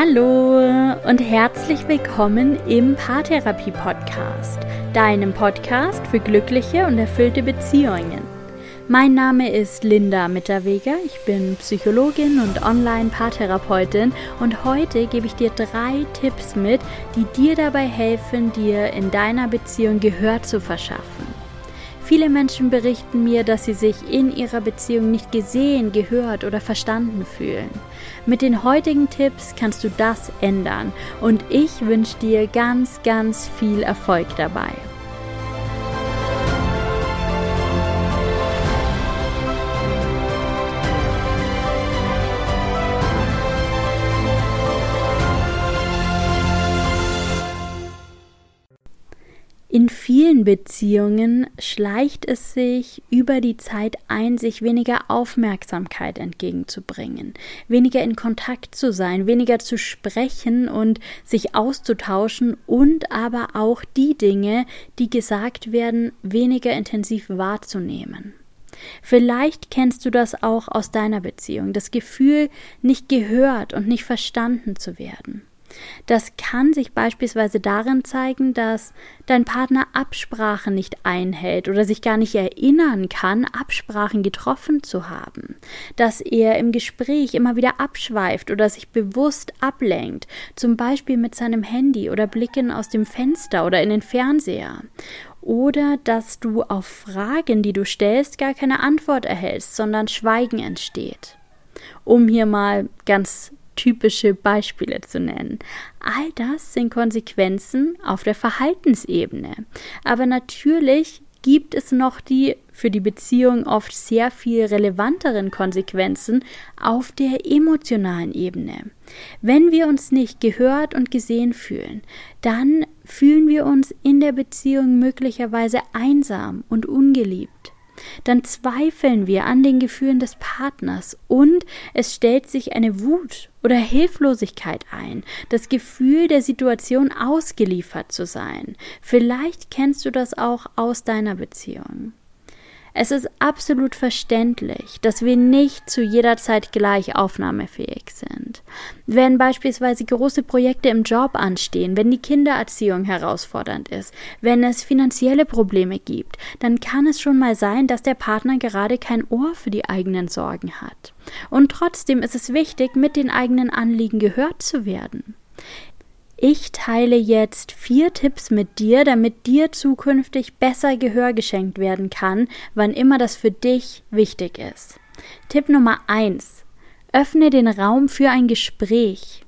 Hallo und herzlich willkommen im Paartherapie Podcast, deinem Podcast für glückliche und erfüllte Beziehungen. Mein Name ist Linda Mitterweger, ich bin Psychologin und Online-Paartherapeutin und heute gebe ich dir drei Tipps mit, die dir dabei helfen, dir in deiner Beziehung Gehör zu verschaffen. Viele Menschen berichten mir, dass sie sich in ihrer Beziehung nicht gesehen, gehört oder verstanden fühlen. Mit den heutigen Tipps kannst du das ändern und ich wünsche dir ganz, ganz viel Erfolg dabei. Beziehungen schleicht es sich über die Zeit ein, sich weniger Aufmerksamkeit entgegenzubringen, weniger in Kontakt zu sein, weniger zu sprechen und sich auszutauschen und aber auch die Dinge, die gesagt werden, weniger intensiv wahrzunehmen. Vielleicht kennst du das auch aus deiner Beziehung, das Gefühl, nicht gehört und nicht verstanden zu werden. Das kann sich beispielsweise darin zeigen, dass dein Partner Absprachen nicht einhält oder sich gar nicht erinnern kann, Absprachen getroffen zu haben, dass er im Gespräch immer wieder abschweift oder sich bewusst ablenkt, zum Beispiel mit seinem Handy oder Blicken aus dem Fenster oder in den Fernseher oder dass du auf Fragen, die du stellst, gar keine Antwort erhältst, sondern Schweigen entsteht. Um hier mal ganz typische Beispiele zu nennen. All das sind Konsequenzen auf der Verhaltensebene. Aber natürlich gibt es noch die für die Beziehung oft sehr viel relevanteren Konsequenzen auf der emotionalen Ebene. Wenn wir uns nicht gehört und gesehen fühlen, dann fühlen wir uns in der Beziehung möglicherweise einsam und ungeliebt dann zweifeln wir an den Gefühlen des Partners und es stellt sich eine Wut oder Hilflosigkeit ein, das Gefühl der Situation ausgeliefert zu sein. Vielleicht kennst du das auch aus deiner Beziehung. Es ist absolut verständlich, dass wir nicht zu jeder Zeit gleich aufnahmefähig sind. Wenn beispielsweise große Projekte im Job anstehen, wenn die Kindererziehung herausfordernd ist, wenn es finanzielle Probleme gibt, dann kann es schon mal sein, dass der Partner gerade kein Ohr für die eigenen Sorgen hat. Und trotzdem ist es wichtig, mit den eigenen Anliegen gehört zu werden. Ich teile jetzt vier Tipps mit dir, damit dir zukünftig besser Gehör geschenkt werden kann, wann immer das für dich wichtig ist. Tipp Nummer eins: Öffne den Raum für ein Gespräch.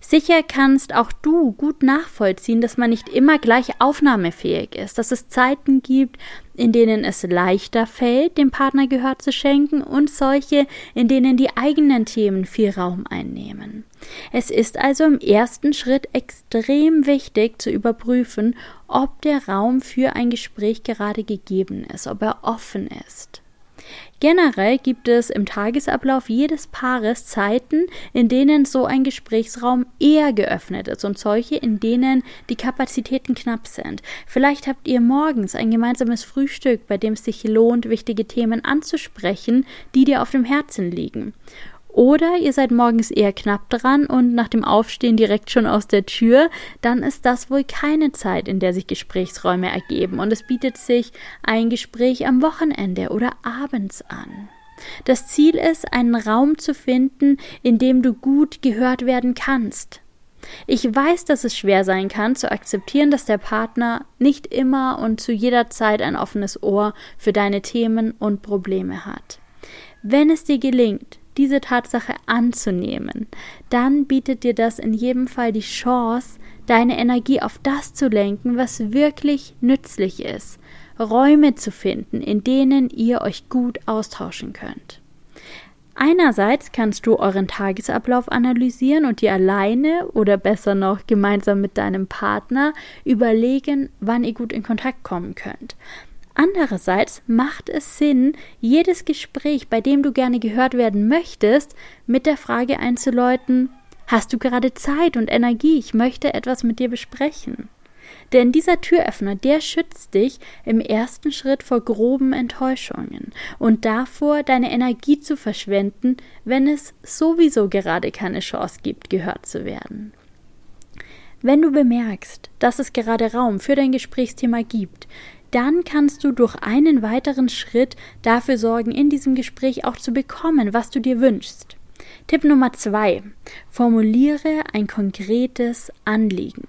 Sicher kannst auch du gut nachvollziehen, dass man nicht immer gleich aufnahmefähig ist, dass es Zeiten gibt, in denen es leichter fällt, dem Partner Gehör zu schenken und solche, in denen die eigenen Themen viel Raum einnehmen. Es ist also im ersten Schritt extrem wichtig zu überprüfen, ob der Raum für ein Gespräch gerade gegeben ist, ob er offen ist. Generell gibt es im Tagesablauf jedes Paares Zeiten, in denen so ein Gesprächsraum eher geöffnet ist und solche, in denen die Kapazitäten knapp sind. Vielleicht habt ihr morgens ein gemeinsames Frühstück, bei dem es sich lohnt, wichtige Themen anzusprechen, die dir auf dem Herzen liegen. Oder ihr seid morgens eher knapp dran und nach dem Aufstehen direkt schon aus der Tür, dann ist das wohl keine Zeit, in der sich Gesprächsräume ergeben und es bietet sich ein Gespräch am Wochenende oder abends an. Das Ziel ist, einen Raum zu finden, in dem du gut gehört werden kannst. Ich weiß, dass es schwer sein kann, zu akzeptieren, dass der Partner nicht immer und zu jeder Zeit ein offenes Ohr für deine Themen und Probleme hat. Wenn es dir gelingt, diese Tatsache anzunehmen, dann bietet dir das in jedem Fall die Chance, deine Energie auf das zu lenken, was wirklich nützlich ist, Räume zu finden, in denen ihr euch gut austauschen könnt. Einerseits kannst du euren Tagesablauf analysieren und dir alleine oder besser noch gemeinsam mit deinem Partner überlegen, wann ihr gut in Kontakt kommen könnt. Andererseits macht es Sinn, jedes Gespräch, bei dem du gerne gehört werden möchtest, mit der Frage einzuläuten, hast du gerade Zeit und Energie, ich möchte etwas mit dir besprechen. Denn dieser Türöffner, der schützt dich im ersten Schritt vor groben Enttäuschungen und davor, deine Energie zu verschwenden, wenn es sowieso gerade keine Chance gibt, gehört zu werden. Wenn du bemerkst, dass es gerade Raum für dein Gesprächsthema gibt, dann kannst du durch einen weiteren Schritt dafür sorgen, in diesem Gespräch auch zu bekommen, was du dir wünschst. Tipp Nummer zwei: Formuliere ein konkretes Anliegen.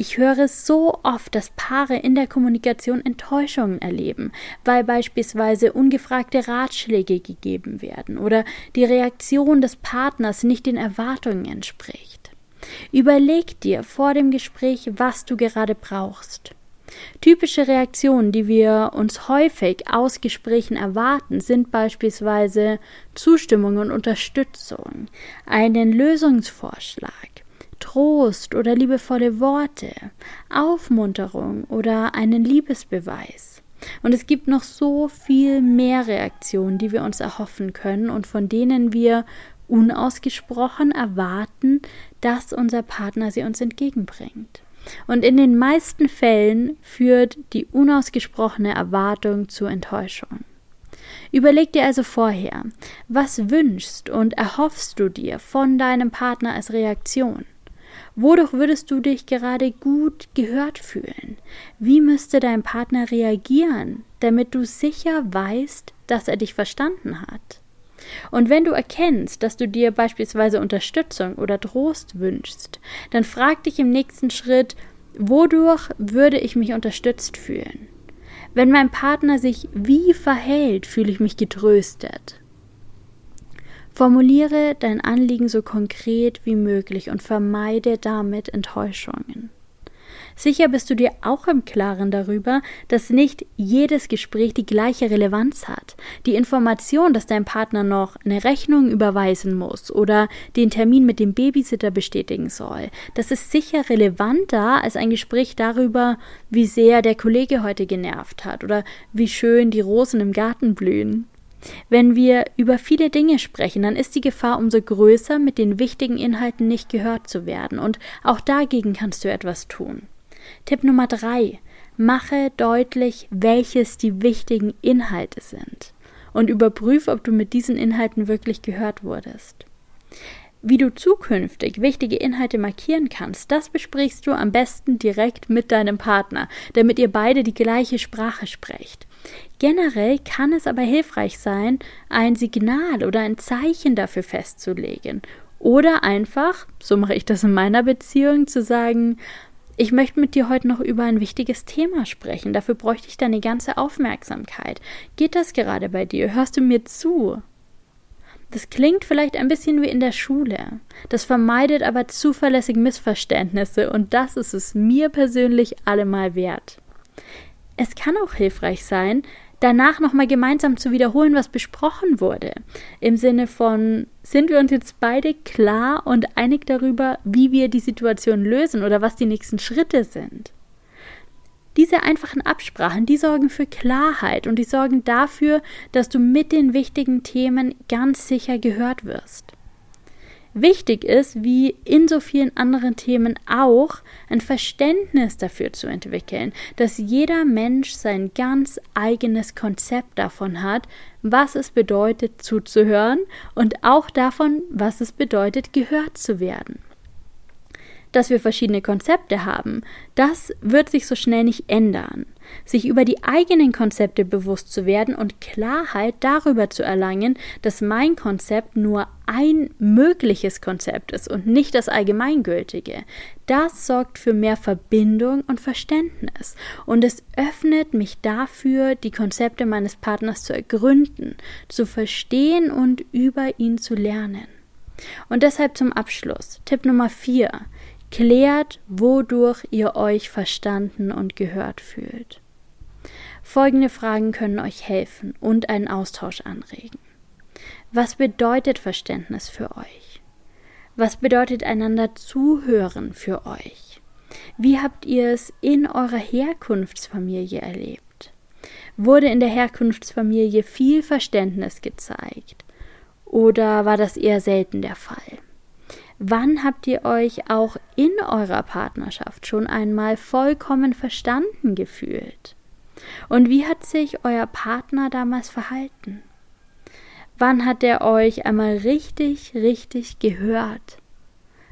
Ich höre so oft, dass Paare in der Kommunikation Enttäuschungen erleben, weil beispielsweise ungefragte Ratschläge gegeben werden oder die Reaktion des Partners nicht den Erwartungen entspricht. Überleg dir vor dem Gespräch, was du gerade brauchst. Typische Reaktionen, die wir uns häufig aus Gesprächen erwarten, sind beispielsweise Zustimmung und Unterstützung, einen Lösungsvorschlag, Trost oder liebevolle Worte, Aufmunterung oder einen Liebesbeweis. Und es gibt noch so viel mehr Reaktionen, die wir uns erhoffen können und von denen wir unausgesprochen erwarten, dass unser Partner sie uns entgegenbringt. Und in den meisten Fällen führt die unausgesprochene Erwartung zu Enttäuschung. Überleg dir also vorher, was wünschst und erhoffst du dir von deinem Partner als Reaktion? Wodurch würdest du dich gerade gut gehört fühlen? Wie müsste dein Partner reagieren, damit du sicher weißt, dass er dich verstanden hat? Und wenn du erkennst, dass du dir beispielsweise Unterstützung oder Trost wünschst, dann frag dich im nächsten Schritt, wodurch würde ich mich unterstützt fühlen? Wenn mein Partner sich wie verhält, fühle ich mich getröstet. Formuliere dein Anliegen so konkret wie möglich und vermeide damit Enttäuschungen. Sicher bist du dir auch im Klaren darüber, dass nicht jedes Gespräch die gleiche Relevanz hat. Die Information, dass dein Partner noch eine Rechnung überweisen muss oder den Termin mit dem Babysitter bestätigen soll, das ist sicher relevanter als ein Gespräch darüber, wie sehr der Kollege heute genervt hat oder wie schön die Rosen im Garten blühen. Wenn wir über viele Dinge sprechen, dann ist die Gefahr umso größer, mit den wichtigen Inhalten nicht gehört zu werden, und auch dagegen kannst du etwas tun. Tipp Nummer drei. Mache deutlich, welches die wichtigen Inhalte sind und überprüfe, ob du mit diesen Inhalten wirklich gehört wurdest. Wie du zukünftig wichtige Inhalte markieren kannst, das besprichst du am besten direkt mit deinem Partner, damit ihr beide die gleiche Sprache sprecht. Generell kann es aber hilfreich sein, ein Signal oder ein Zeichen dafür festzulegen. Oder einfach, so mache ich das in meiner Beziehung, zu sagen, ich möchte mit dir heute noch über ein wichtiges Thema sprechen. Dafür bräuchte ich deine ganze Aufmerksamkeit. Geht das gerade bei dir? Hörst du mir zu? Das klingt vielleicht ein bisschen wie in der Schule. Das vermeidet aber zuverlässige Missverständnisse und das ist es mir persönlich allemal wert. Es kann auch hilfreich sein, danach nochmal gemeinsam zu wiederholen, was besprochen wurde. Im Sinne von, sind wir uns jetzt beide klar und einig darüber, wie wir die Situation lösen oder was die nächsten Schritte sind? Diese einfachen Absprachen, die sorgen für Klarheit und die sorgen dafür, dass du mit den wichtigen Themen ganz sicher gehört wirst. Wichtig ist, wie in so vielen anderen Themen auch, ein Verständnis dafür zu entwickeln, dass jeder Mensch sein ganz eigenes Konzept davon hat, was es bedeutet zuzuhören und auch davon, was es bedeutet gehört zu werden dass wir verschiedene Konzepte haben, das wird sich so schnell nicht ändern. Sich über die eigenen Konzepte bewusst zu werden und Klarheit darüber zu erlangen, dass mein Konzept nur ein mögliches Konzept ist und nicht das allgemeingültige, das sorgt für mehr Verbindung und Verständnis und es öffnet mich dafür, die Konzepte meines Partners zu ergründen, zu verstehen und über ihn zu lernen. Und deshalb zum Abschluss. Tipp Nummer 4. Klärt, wodurch ihr euch verstanden und gehört fühlt. Folgende Fragen können euch helfen und einen Austausch anregen. Was bedeutet Verständnis für euch? Was bedeutet einander zuhören für euch? Wie habt ihr es in eurer Herkunftsfamilie erlebt? Wurde in der Herkunftsfamilie viel Verständnis gezeigt? Oder war das eher selten der Fall? Wann habt ihr euch auch in eurer Partnerschaft schon einmal vollkommen verstanden gefühlt? Und wie hat sich euer Partner damals verhalten? Wann hat er euch einmal richtig, richtig gehört?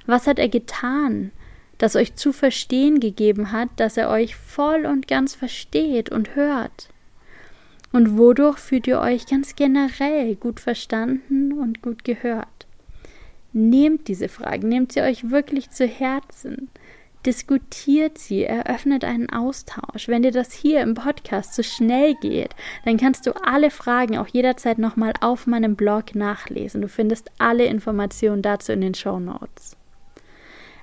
Was hat er getan, das euch zu verstehen gegeben hat, dass er euch voll und ganz versteht und hört? Und wodurch fühlt ihr euch ganz generell gut verstanden und gut gehört? Nehmt diese Fragen, nehmt sie euch wirklich zu Herzen. Diskutiert sie, eröffnet einen Austausch. Wenn dir das hier im Podcast zu schnell geht, dann kannst du alle Fragen auch jederzeit nochmal auf meinem Blog nachlesen. Du findest alle Informationen dazu in den Show Notes.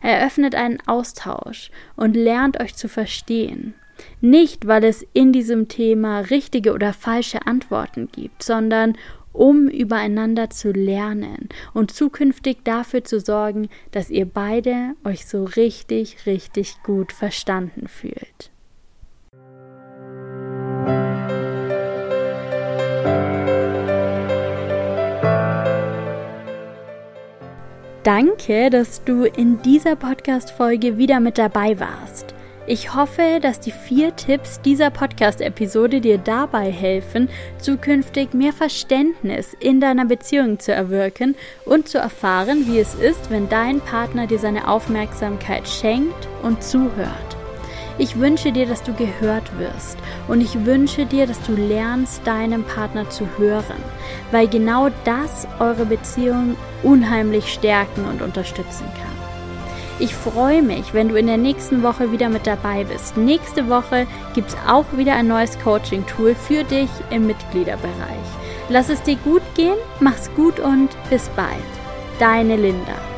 Eröffnet einen Austausch und lernt euch zu verstehen. Nicht, weil es in diesem Thema richtige oder falsche Antworten gibt, sondern um übereinander zu lernen und zukünftig dafür zu sorgen, dass ihr beide euch so richtig, richtig gut verstanden fühlt. Danke, dass du in dieser Podcast-Folge wieder mit dabei warst. Ich hoffe, dass die vier Tipps dieser Podcast-Episode dir dabei helfen, zukünftig mehr Verständnis in deiner Beziehung zu erwirken und zu erfahren, wie es ist, wenn dein Partner dir seine Aufmerksamkeit schenkt und zuhört. Ich wünsche dir, dass du gehört wirst und ich wünsche dir, dass du lernst, deinem Partner zu hören, weil genau das eure Beziehung unheimlich stärken und unterstützen kann. Ich freue mich, wenn du in der nächsten Woche wieder mit dabei bist. Nächste Woche gibt es auch wieder ein neues Coaching-Tool für dich im Mitgliederbereich. Lass es dir gut gehen, mach's gut und bis bald. Deine Linda.